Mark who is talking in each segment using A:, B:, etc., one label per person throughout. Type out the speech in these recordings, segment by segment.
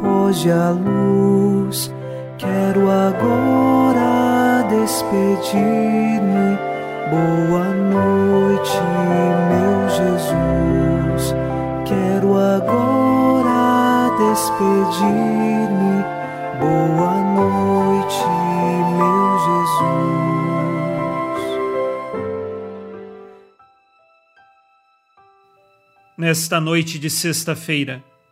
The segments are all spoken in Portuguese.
A: Foge a luz. Quero agora despedir-me. Boa noite, meu Jesus. Quero agora despedir-me. Boa noite, meu Jesus.
B: Nesta noite de sexta-feira,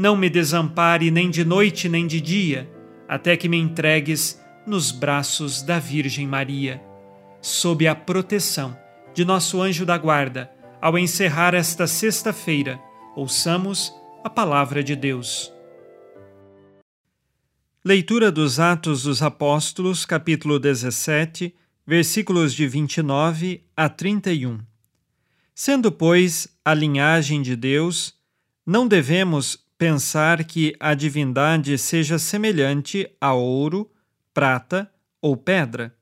B: não me desampare nem de noite nem de dia, até que me entregues nos braços da Virgem Maria. Sob a proteção de nosso anjo da guarda, ao encerrar esta sexta-feira, ouçamos a palavra de Deus. Leitura dos Atos dos Apóstolos, capítulo 17, versículos de 29 a 31. Sendo, pois, a linhagem de Deus, não devemos pensar que a divindade seja semelhante a ouro, prata ou pedra,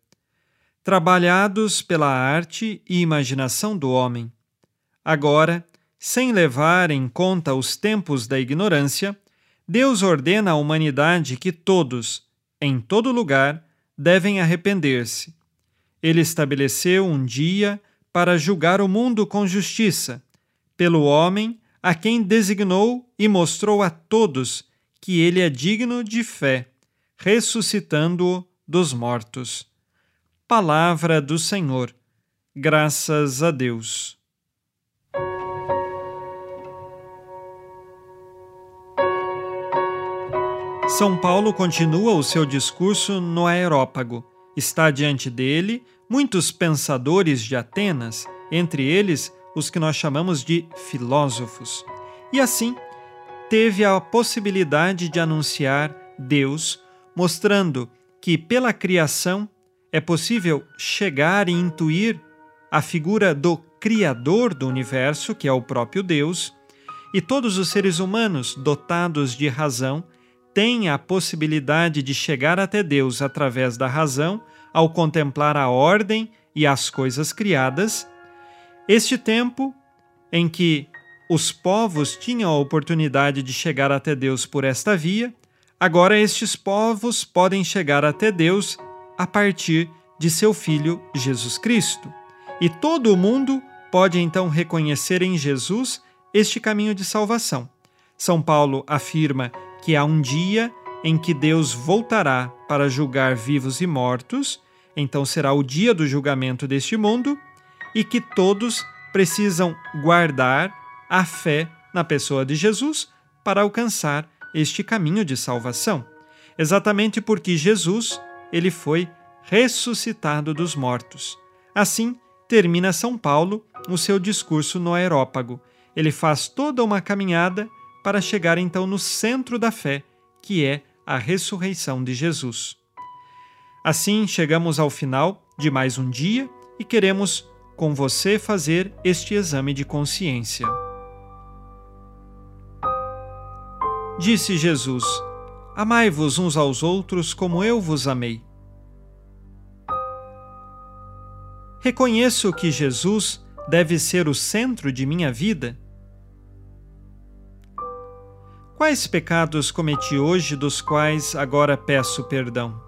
B: trabalhados pela arte e imaginação do homem. Agora, sem levar em conta os tempos da ignorância, Deus ordena à humanidade que todos, em todo lugar, devem arrepender-se. Ele estabeleceu um dia para julgar o mundo com justiça, pelo homem a quem designou e mostrou a todos que ele é digno de fé ressuscitando-o dos mortos. Palavra do Senhor. Graças a Deus. São Paulo continua o seu discurso no Aerópago. Está diante dele muitos pensadores de Atenas, entre eles os que nós chamamos de filósofos. E assim, teve a possibilidade de anunciar Deus mostrando que pela criação é possível chegar e intuir a figura do Criador do universo, que é o próprio Deus, e todos os seres humanos dotados de razão têm a possibilidade de chegar até Deus através da razão ao contemplar a ordem e as coisas criadas. Este tempo em que os povos tinham a oportunidade de chegar até Deus por esta via, Agora estes povos podem chegar até Deus a partir de seu Filho Jesus Cristo. E todo o mundo pode então reconhecer em Jesus este caminho de salvação. São Paulo afirma que há um dia em que Deus voltará para julgar vivos e mortos, então será o dia do julgamento deste mundo, e que todos precisam guardar a fé na pessoa de Jesus para alcançar este caminho de salvação, exatamente porque Jesus, ele foi ressuscitado dos mortos. Assim, termina São Paulo o seu discurso no Aerópago. Ele faz toda uma caminhada para chegar então no centro da fé, que é a ressurreição de Jesus. Assim, chegamos ao final de mais um dia e queremos com você fazer este exame de consciência. Disse Jesus: Amai-vos uns aos outros como eu vos amei. Reconheço que Jesus deve ser o centro de minha vida. Quais pecados cometi hoje dos quais agora peço perdão?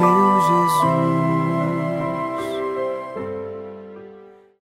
A: meu Jesus.